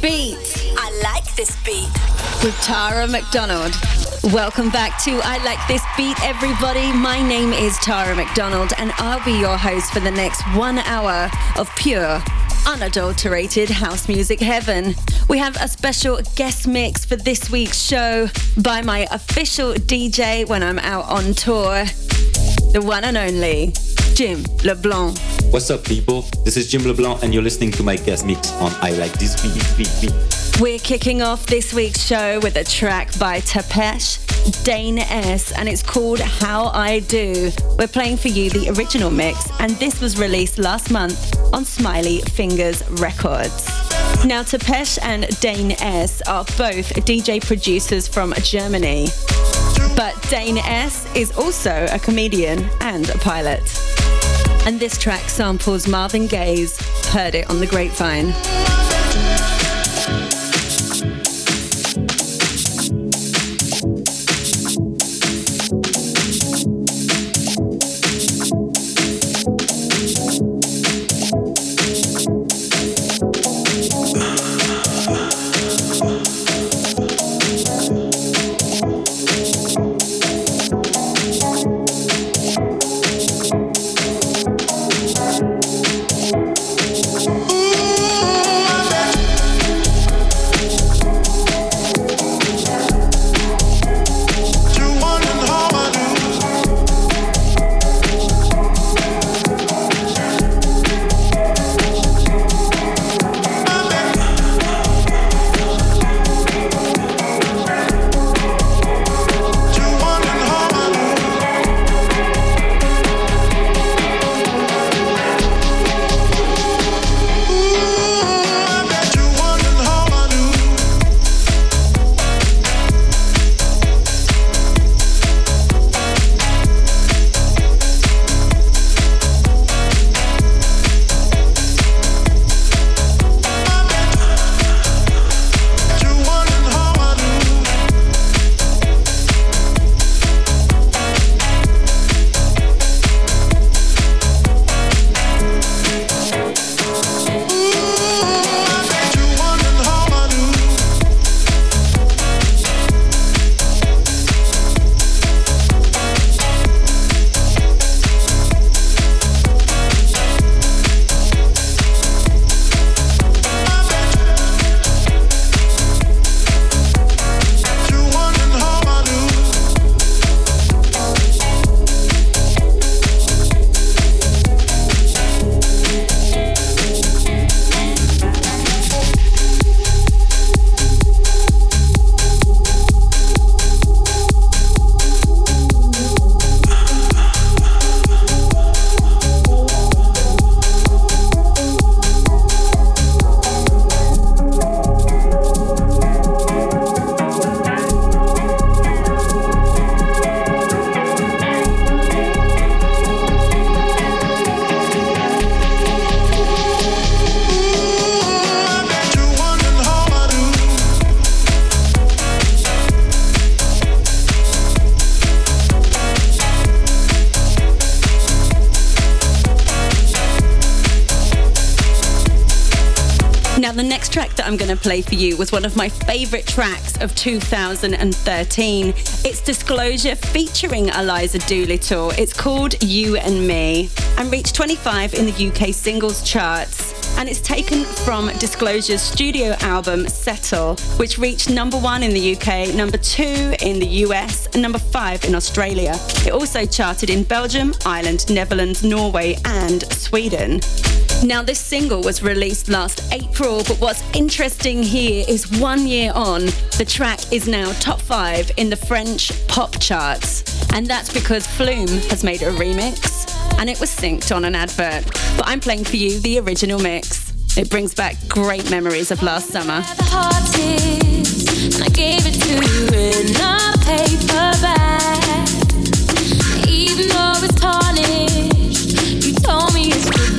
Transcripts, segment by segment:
beat. I like this beat. With Tara McDonald. Welcome back to I Like This Beat, everybody. My name is Tara McDonald, and I'll be your host for the next one hour of pure, unadulterated house music heaven. We have a special guest mix for this week's show by my official DJ when I'm out on tour, the one and only Jim LeBlanc. What's up, people? This is Jim LeBlanc, and you're listening to my guest mix on I Like This Beat, Beat, Beat. We're kicking off this week's show with a track by Tapesh, Dane S, and it's called How I Do. We're playing for you the original mix, and this was released last month on Smiley Fingers Records. Now, Tapesh and Dane S are both DJ producers from Germany, but Dane S is also a comedian and a pilot. And this track samples Marvin Gaye's Heard It on the Grapevine. I'm going to play for you was one of my favorite tracks of 2013. It's Disclosure featuring Eliza Doolittle. It's called You and Me and reached 25 in the UK singles charts. And it's taken from Disclosure's studio album Settle, which reached number one in the UK, number two in the US, and number five in Australia. It also charted in Belgium, Ireland, Netherlands, Norway, and Sweden. Now, this single was released last April, but what's interesting here is one year on, the track is now top five in the French pop charts. And that's because Flume has made a remix and it was synced on an advert. But I'm playing for you the original mix. It brings back great memories of last summer. Even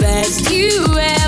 best. You ever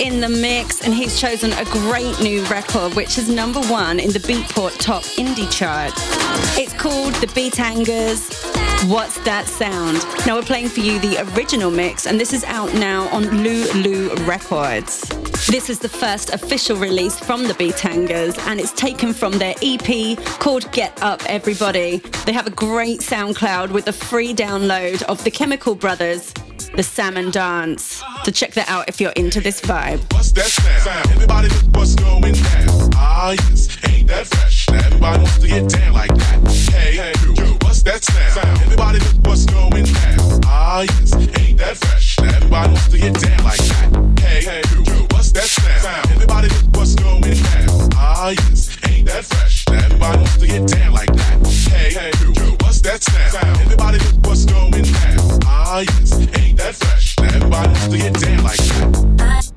in the mix, and he's chosen a great new record, which is number one in the Beatport Top Indie chart. It's called The Beat Hangers. What's That Sound? Now we're playing for you the original mix, and this is out now on Lulu Records. This is the first official release from the Beat Hangers, and it's taken from their EP called Get Up Everybody. They have a great SoundCloud with a free download of the Chemical Brothers the Salmon Dance. So check that out if you're into this vibe. What's that sound? Everybody look what's going down. Ah, yes, ain't that fresh? Now everybody wants to get down like that. Hey, hey, what's that sound? Everybody look what's going down. Ah, yes, ain't that fresh? Now everybody wants to get down like that. Hey, hey, what's that sound? Everybody look what's going down. Ah, yes, ain't that fresh? Now everybody wants to get down like that. Hey, hey, what's that sound? Everybody look what's going down. Ain't that fresh? Now everybody wants to get down like that.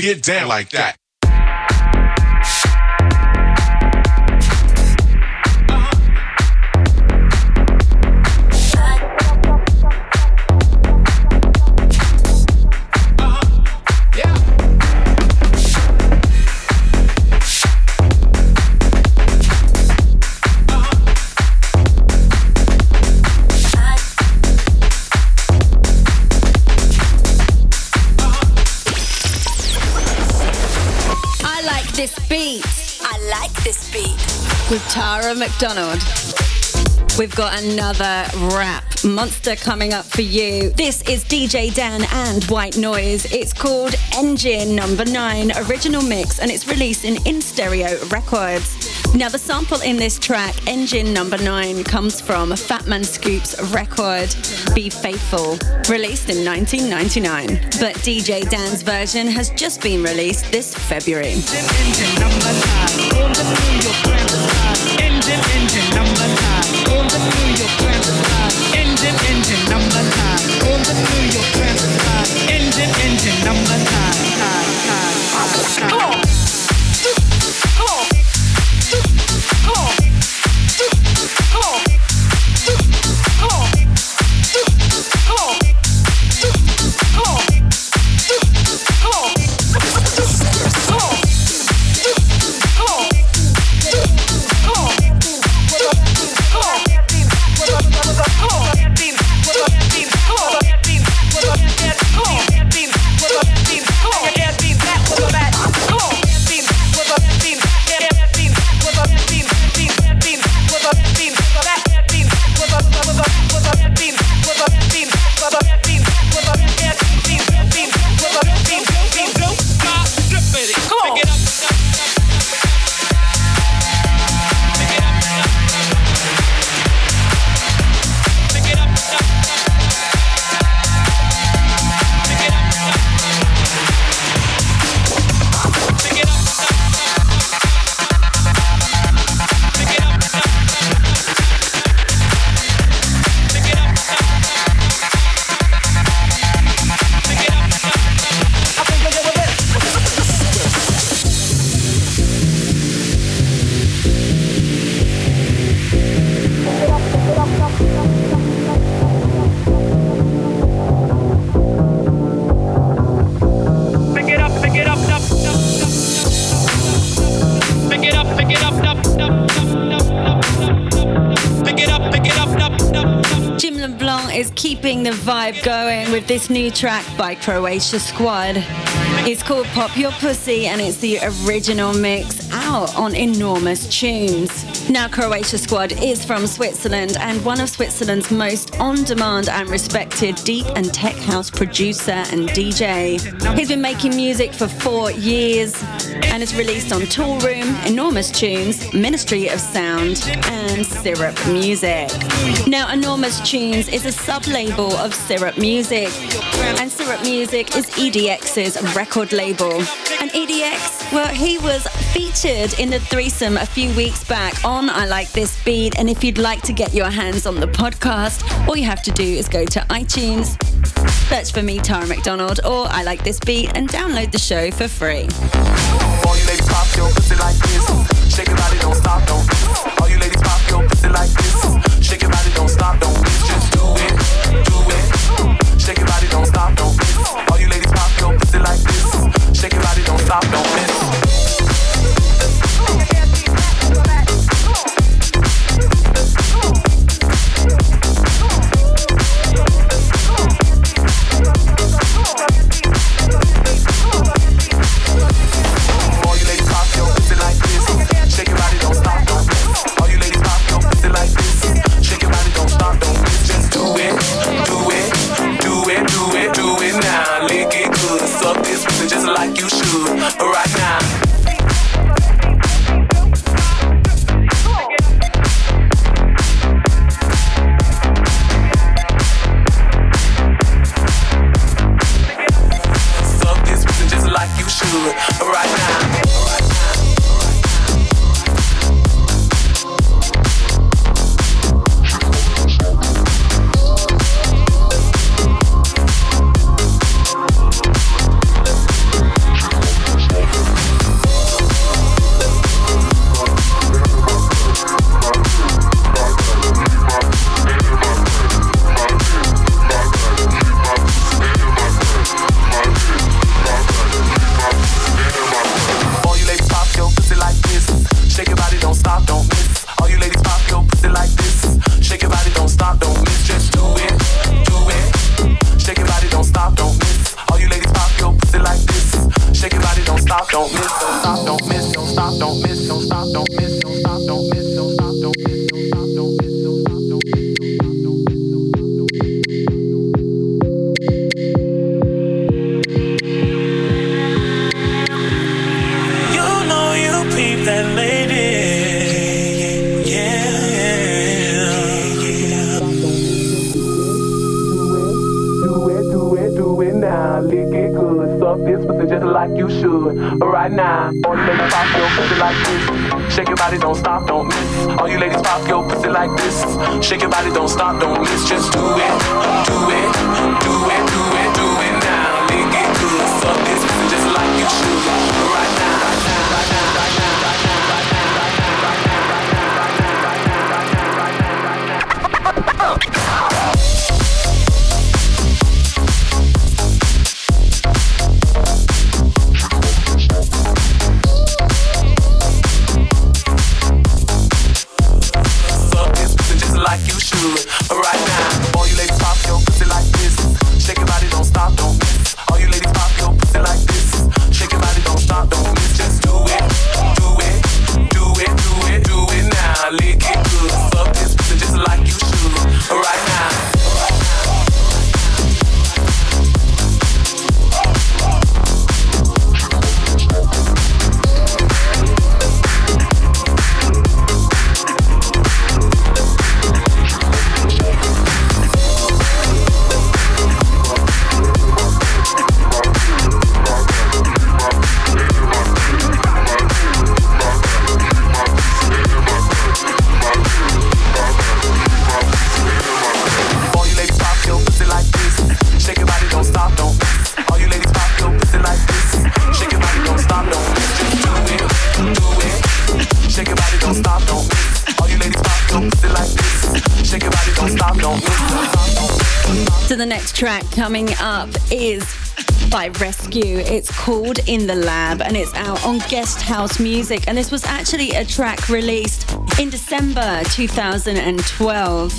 To get down like that. McDonald. We've got another rap monster coming up for you. This is DJ Dan and White Noise. It's called Engine Number 9 Original Mix and it's released in In Stereo Records. Now, the sample in this track, Engine Number 9, comes from Fatman Scoop's record Be Faithful, released in 1999. But DJ Dan's version has just been released this February. engine number Engine, engine number nine. On the New York Design. Engine, engine number. On the New York Design. Engine, engine number. Come on. Keeping the vibe going with this new track by Croatia Squad. It's called Pop Your Pussy and it's the original mix out on Enormous Tunes. Now, Croatia Squad is from Switzerland and one of Switzerland's most on demand and respected deep and tech house producer and DJ. He's been making music for four years and has released on Toolroom, Enormous Tunes, Ministry of Sound, and Sirup Music. Now, Enormous Tunes is a sub label of Sirup Music, and Sirup Music is EDX's record label. And EDX, well, he was featured in the threesome a few weeks back on I Like This Beat. And if you'd like to get your hands on the podcast, all you have to do is go to iTunes, search for me, Tara McDonald, or I Like This Beat, and download the show for free. All you ladies pop your pussy like this. Shake your body, don't stop, don't miss. All you ladies pop your pussy like this. Shake your body, don't stop, don't miss. Just do it, do it. Shake your body, don't stop, don't miss. All you ladies pop your pussy like this. Shake your body, don't stop, don't Right now. You should. Right now, coming up is by Rescue. It's called In the Lab and it's out on Guest House Music. And this was actually a track released in December 2012.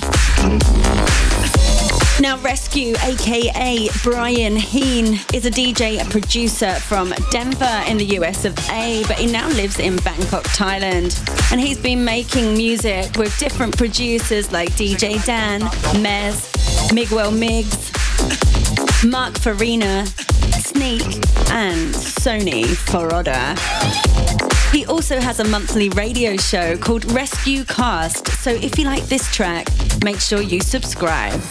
Now, Rescue, aka Brian Heen, is a DJ and producer from Denver in the US of A, but he now lives in Bangkok, Thailand. And he's been making music with different producers like DJ Dan, Mez, Miguel Migs, Mark Farina, Sneak, and Sonny Fodera. He also has a monthly radio show called Rescue Cast, so if you like this track, make sure you subscribe.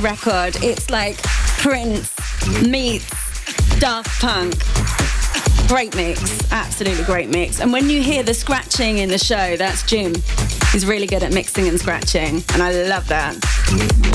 Record. It's like Prince meets Daft Punk. Great mix, absolutely great mix. And when you hear the scratching in the show, that's Jim. He's really good at mixing and scratching, and I love that.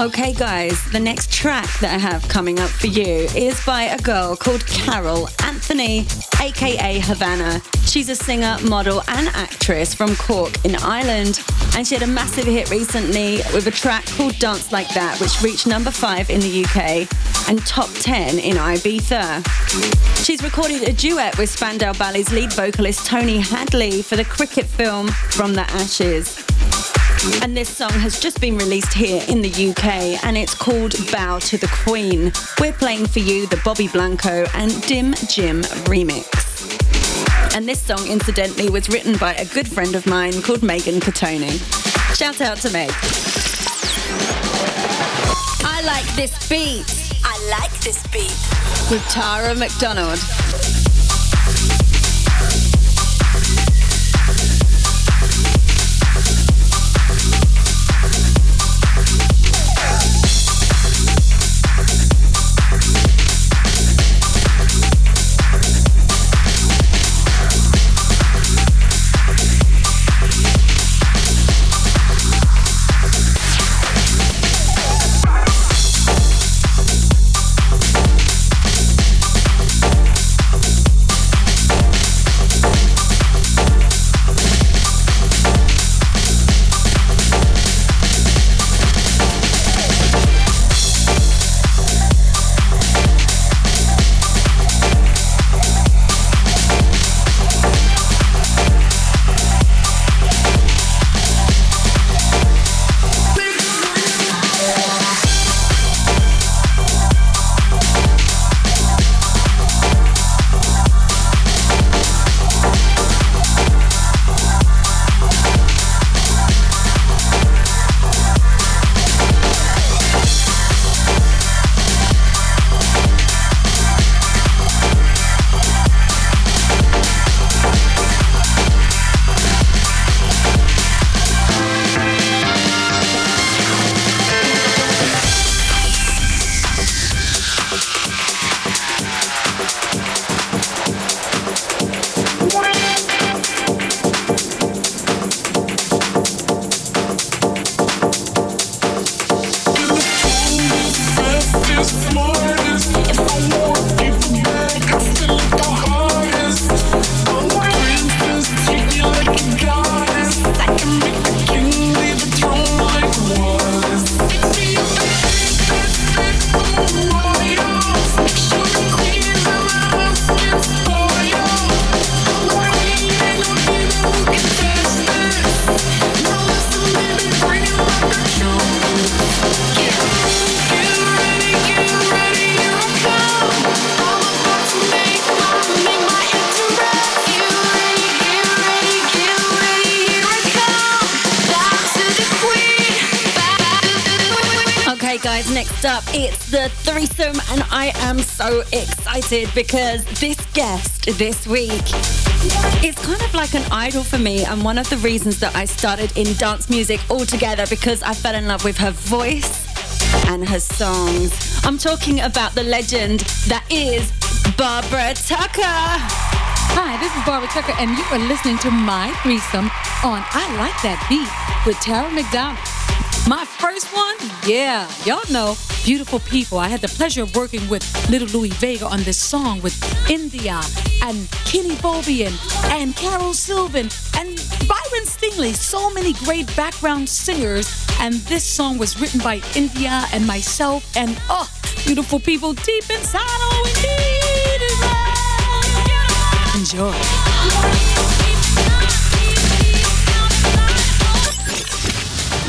Okay, guys, the next track that I have coming up for you is by a girl called Carol Anthony, aka Havana. She's a singer, model, and actress from Cork in Ireland, and she had a massive hit recently with a track called Dance Like That, which reached number five in the UK and top 10 in Ibiza. She's recorded a duet with Spandau Ballet's lead vocalist Tony Hadley for the cricket film From the Ashes. And this song has just been released here in the UK and it's called Bow to the Queen. We're playing for you the Bobby Blanco and Dim Jim remix. And this song, incidentally, was written by a good friend of mine called Megan Catoni. Shout out to Meg. I like this beat. I like this beat. With Tara McDonald. Excited because this guest this week is kind of like an idol for me and one of the reasons that I started in dance music altogether because I fell in love with her voice and her songs. I'm talking about the legend that is Barbara Tucker. Hi, this is Barbara Tucker, and you are listening to my threesome on I Like That Beat with Tara McDonald. My first one, yeah, y'all know beautiful people. I had the pleasure of working with Little Louie Vega on this song with India and Kenny Bobien and Carol Sylvan and Byron Stingily. So many great background singers. And this song was written by India and myself. And oh, beautiful people deep inside. Oh, Is love. Enjoy.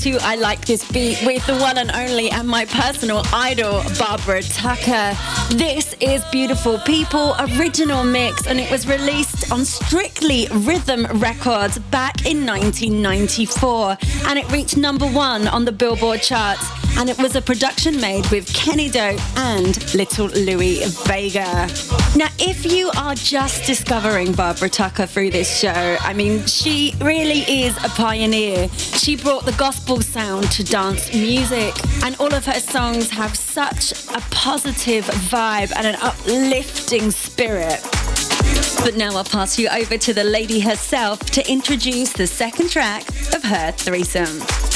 To I Like This Beat with the one and only and my personal idol, Barbara Tucker. This is Beautiful People original mix and it was released on Strictly Rhythm Records back in 1994 and it reached number one on the Billboard charts and it was a production made with Kenny Dope and Little Louie Vega. Now, if you are just discovering Barbara Tucker through this show, I mean, she really is a pioneer. She brought the gospel sound to dance music, and all of her songs have such a positive vibe and an uplifting spirit. But now I'll pass you over to the lady herself to introduce the second track of her threesome.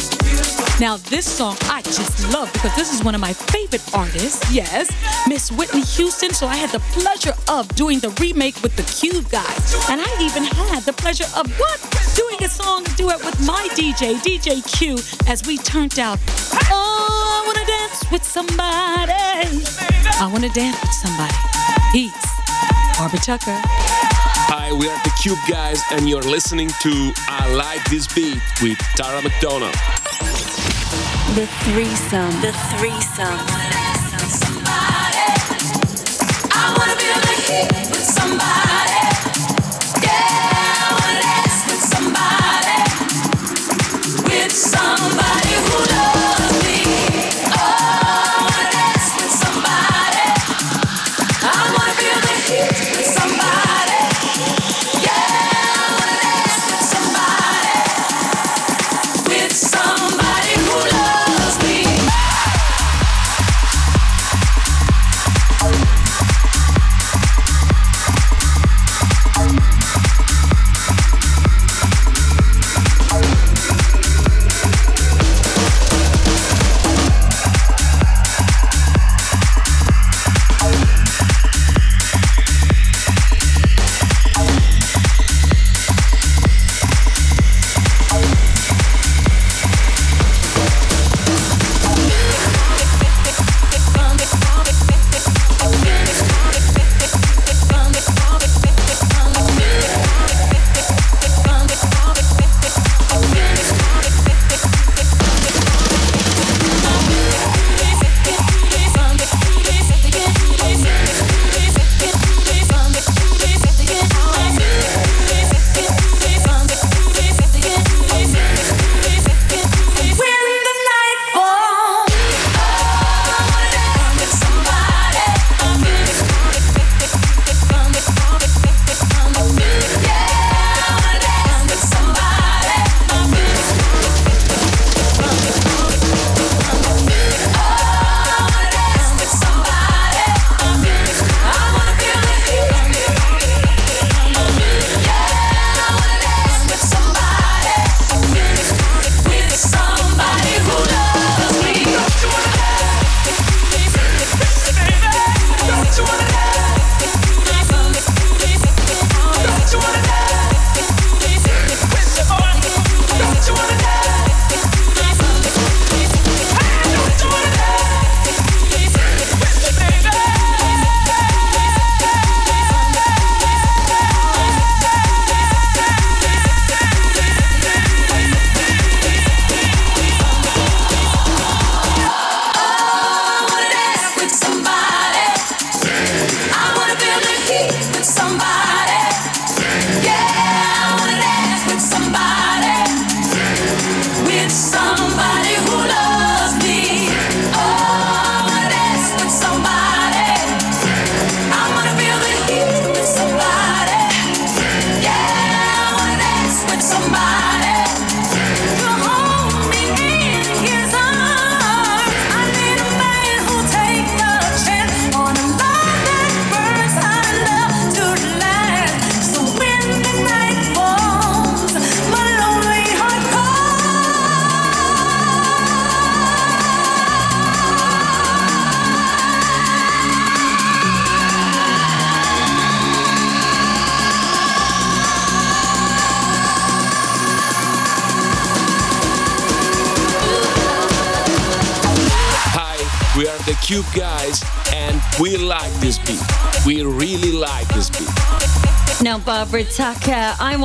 Now, this song I just love because this is one of my favorite artists. Yes, Miss Whitney Houston. So I had the pleasure of doing the remake with the Cube guys. And I even had the pleasure of what? Doing a song duet with my DJ, DJ Q, as we turned out. Oh, I wanna dance with somebody. I wanna dance with somebody. Peace. Barbara Tucker. Hi, we are the Cube guys, and you're listening to I Like This Beat with Tara McDonald. The threesome. The threesome. Somebody. I wanna be with somebody. Yeah, I wanna dance with somebody. With somebody who loves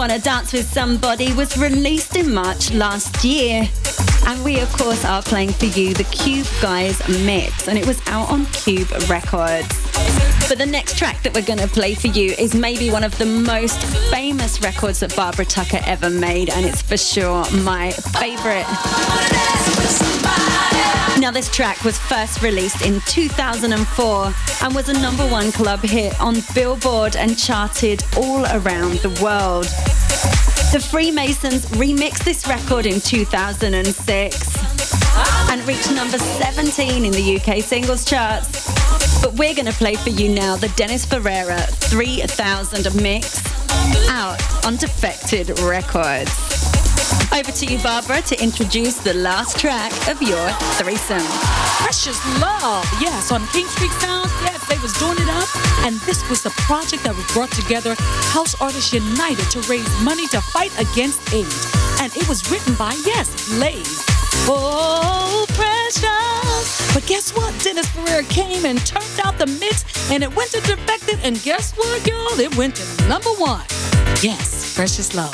Wanna Dance with Somebody was released in March last year. And we, of course, are playing for you the Cube Guys mix, and it was out on Cube Records. But the next track that we're going to play for you is maybe one of the most famous records that Barbara Tucker ever made, and it's for sure my favorite. Now, this track was first released in 2004 and was a number one club hit on Billboard and charted all around the world. The Freemasons remixed this record in 2006 and reached number 17 in the UK singles charts. But we're going to play for you now the Dennis Ferreira 3000 mix out on Defected Records. Over to you, Barbara, to introduce the last track of your threesome. Precious Love, yes, on King Street Sounds, yes, they was doing it up. And this was a project that was brought together House Artists United to raise money to fight against AIDS. And it was written by, yes, Blaze. Oh, precious. But guess what? Dennis Ferrer came and turned out the mix and it went to Defected. And guess what, y'all? It went to number one. Yes, Precious Love.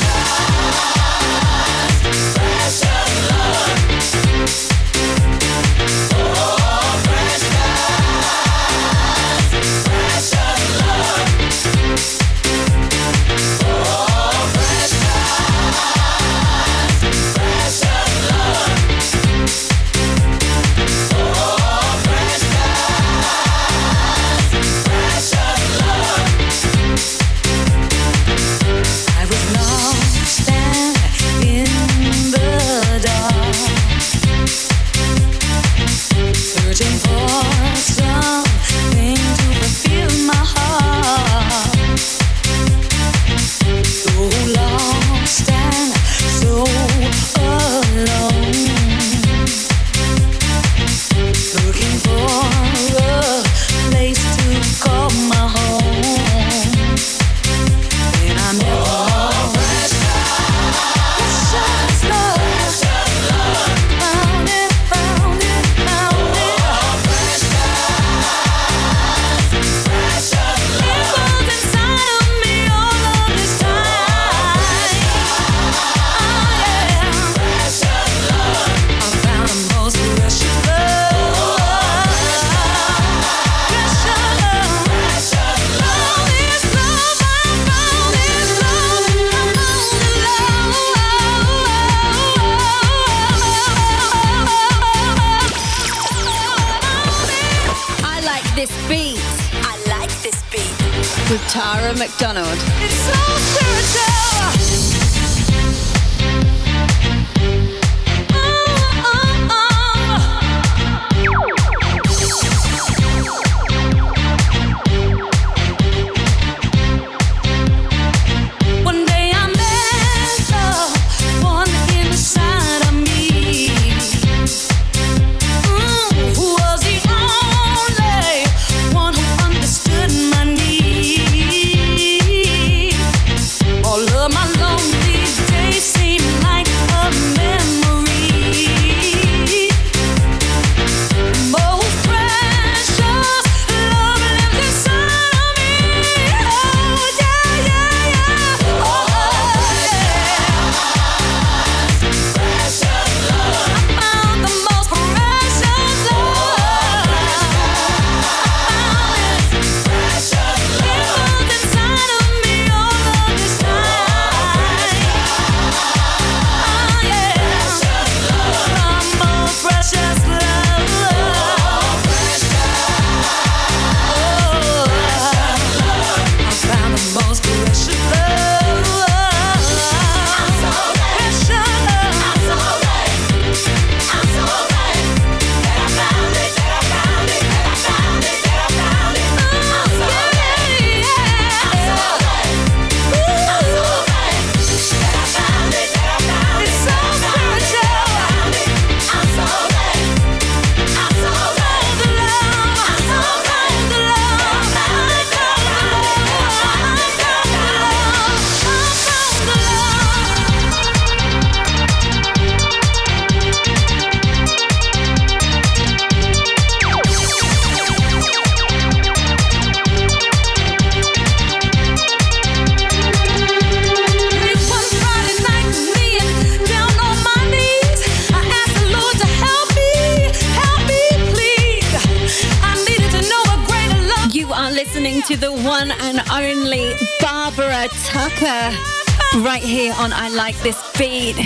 Like This Beat.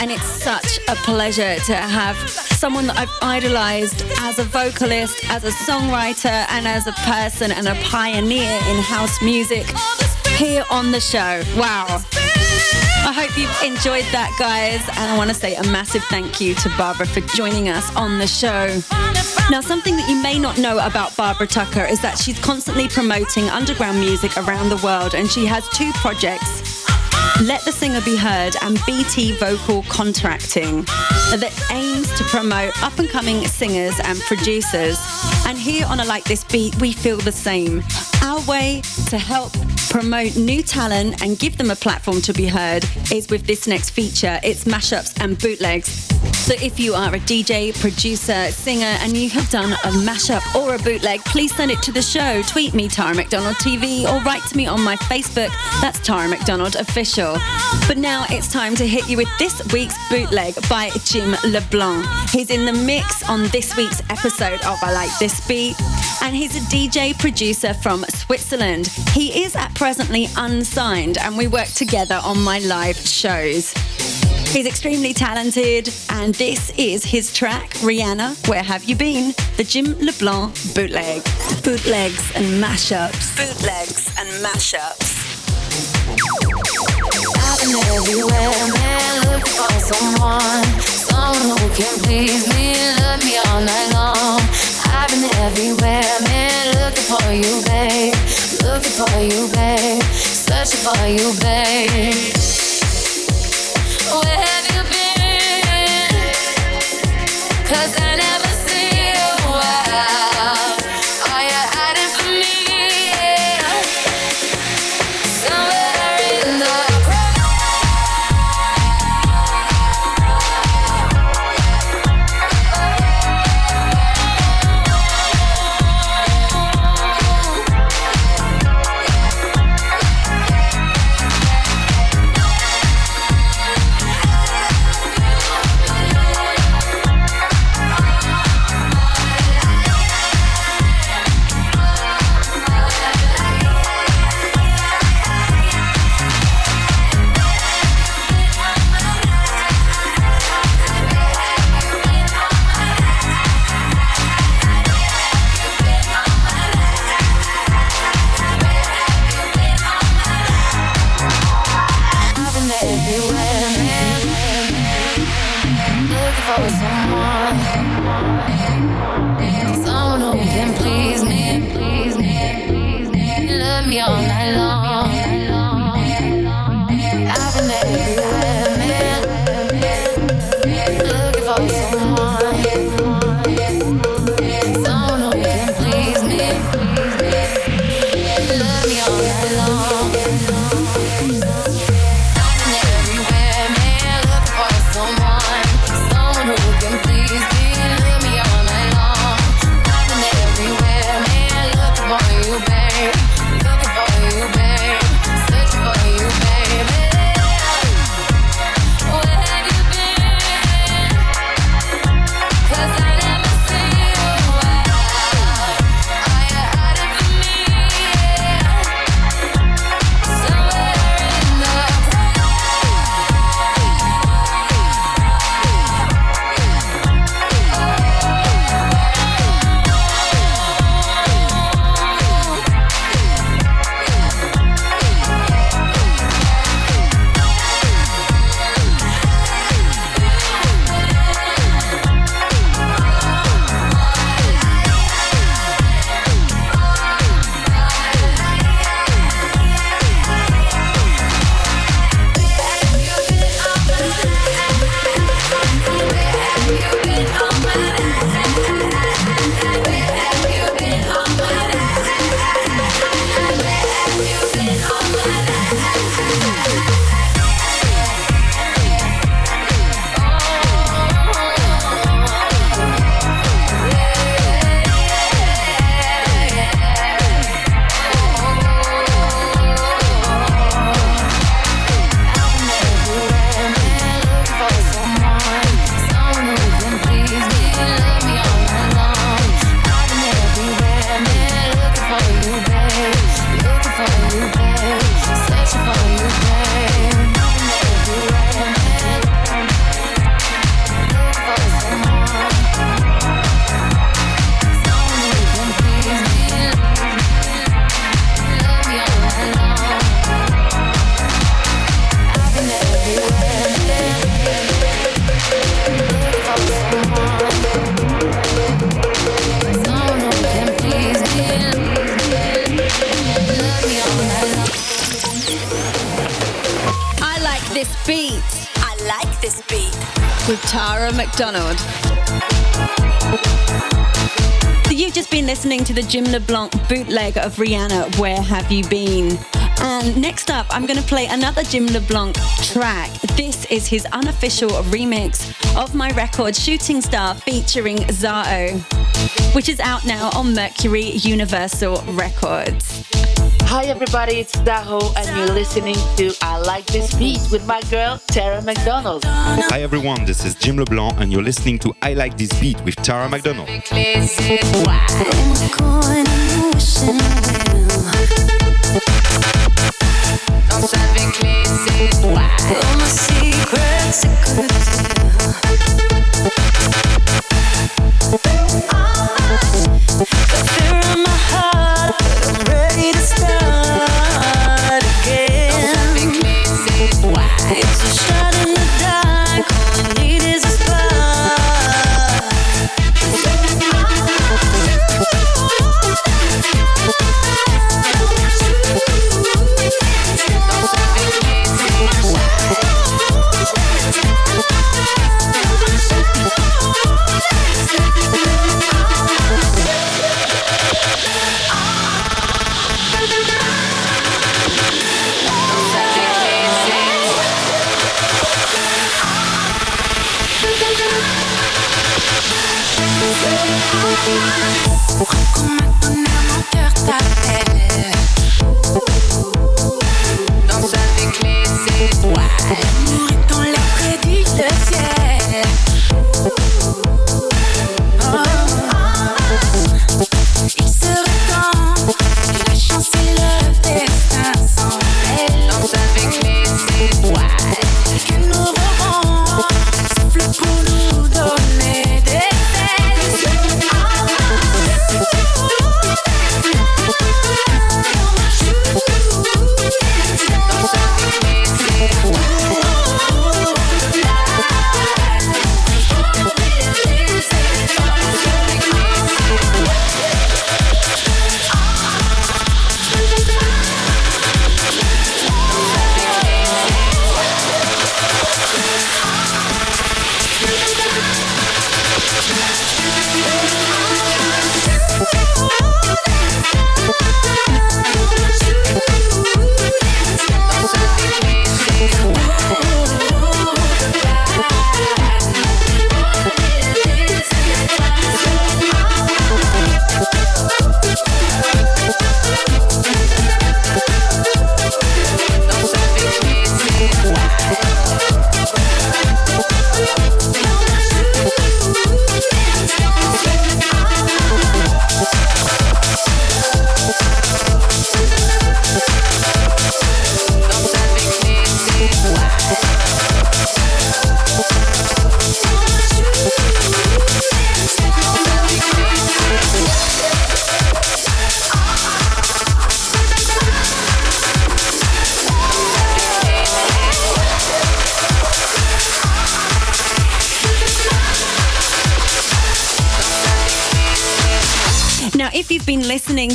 And it's such a pleasure to have someone that I've idolized as a vocalist, as a songwriter, and as a person and a pioneer in house music here on the show. Wow. I hope you've enjoyed that, guys. And I want to say a massive thank you to Barbara for joining us on the show. Now, something that you may not know about Barbara Tucker is that she's constantly promoting underground music around the world, and she has two projects. Let the Singer Be Heard and BT Vocal Contracting that aims to promote up and coming singers and producers. And here on I Like This Beat, we feel the same. Our way to help promote new talent and give them a platform to be heard is with this next feature. It's mashups and bootlegs. So if you are a DJ, producer, singer, and you have done a mashup or a bootleg, please send it to the show. Tweet me, Tara McDonald TV, or write to me on my Facebook. That's Tara McDonald Official. But now it's time to hit you with this week's bootleg by Jim LeBlanc. He's in the mix on this week's episode of I Like This Beat, and he's a DJ producer from Switzerland. He is at presently unsigned, and we work together on my live shows. He's extremely talented, and this is his track, Rihanna, Where Have You Been? The Jim LeBlanc bootleg. Bootlegs and mashups. Bootlegs and mashups. I've been everywhere, man, looking for someone, someone who can please me, love me all night long. I've been everywhere, man, looking for you, babe, looking for you, babe, searching for you, babe. Where have you been? 'Cause I to the Jim LeBlanc bootleg of Rihanna, Where Have You Been? And next up, I'm going to play another Jim LeBlanc track. This is his unofficial remix of my record Shooting Star featuring Zaho, which is out now on Mercury Universal Records. Hi everybody, it's Zaho and you're listening to I Like This Beat with my girl Tara McDonald. Hi everyone, this is Jim LeBlanc and you're listening to I Like This Beat with Tara McDonald.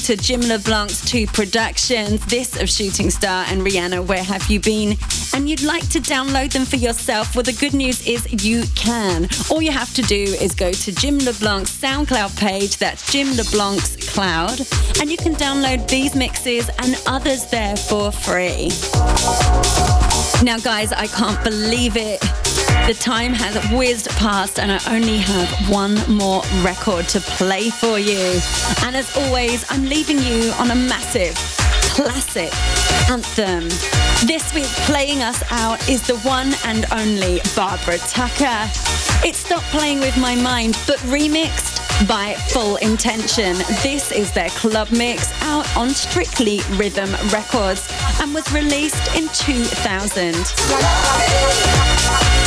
To Jim LeBlanc's two productions, this of Shooting Star and Rihanna, Where Have You Been? And you'd like to download them for yourself, well, the good news is you can. All you have to do is go to Jim LeBlanc's SoundCloud page, that's Jim LeBlanc's Cloud, and you can download these mixes and others there for free. Now, guys, I can't believe it. The time has whizzed past, and I only have one more record to play for you. And as always, I'm leaving you on a massive classic anthem. This week, playing us out is the one and only Barbara Tucker. It's Stop Playing With My Mind, but remixed by Full Intention. This is their club mix out on Strictly Rhythm Records and was released in 2000.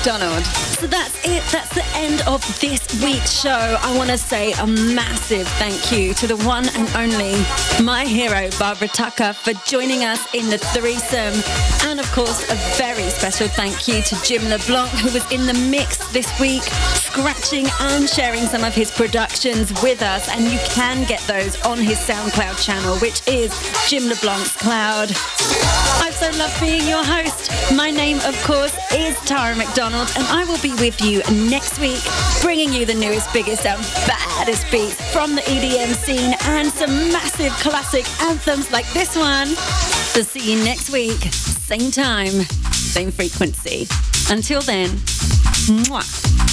McDonald. So that's it. That's the end of this week's show. I want to say a massive thank you to the one and only my hero, Barbara Tucker, for joining us in the threesome. And of course, a very special thank you to Jim LeBlanc, who was in the mix this week, scratching and sharing some of his productions with us. And you can get those on his SoundCloud channel, which is Jim LeBlanc's Cloud. I've so loved being your host. My name, of course, is Tara McDonald, and I will be with you next week, bringing you the newest, biggest, and baddest beats from the EDM scene and some massive classic anthems like this one. So see you next week, same time, same frequency. Until then, mwah.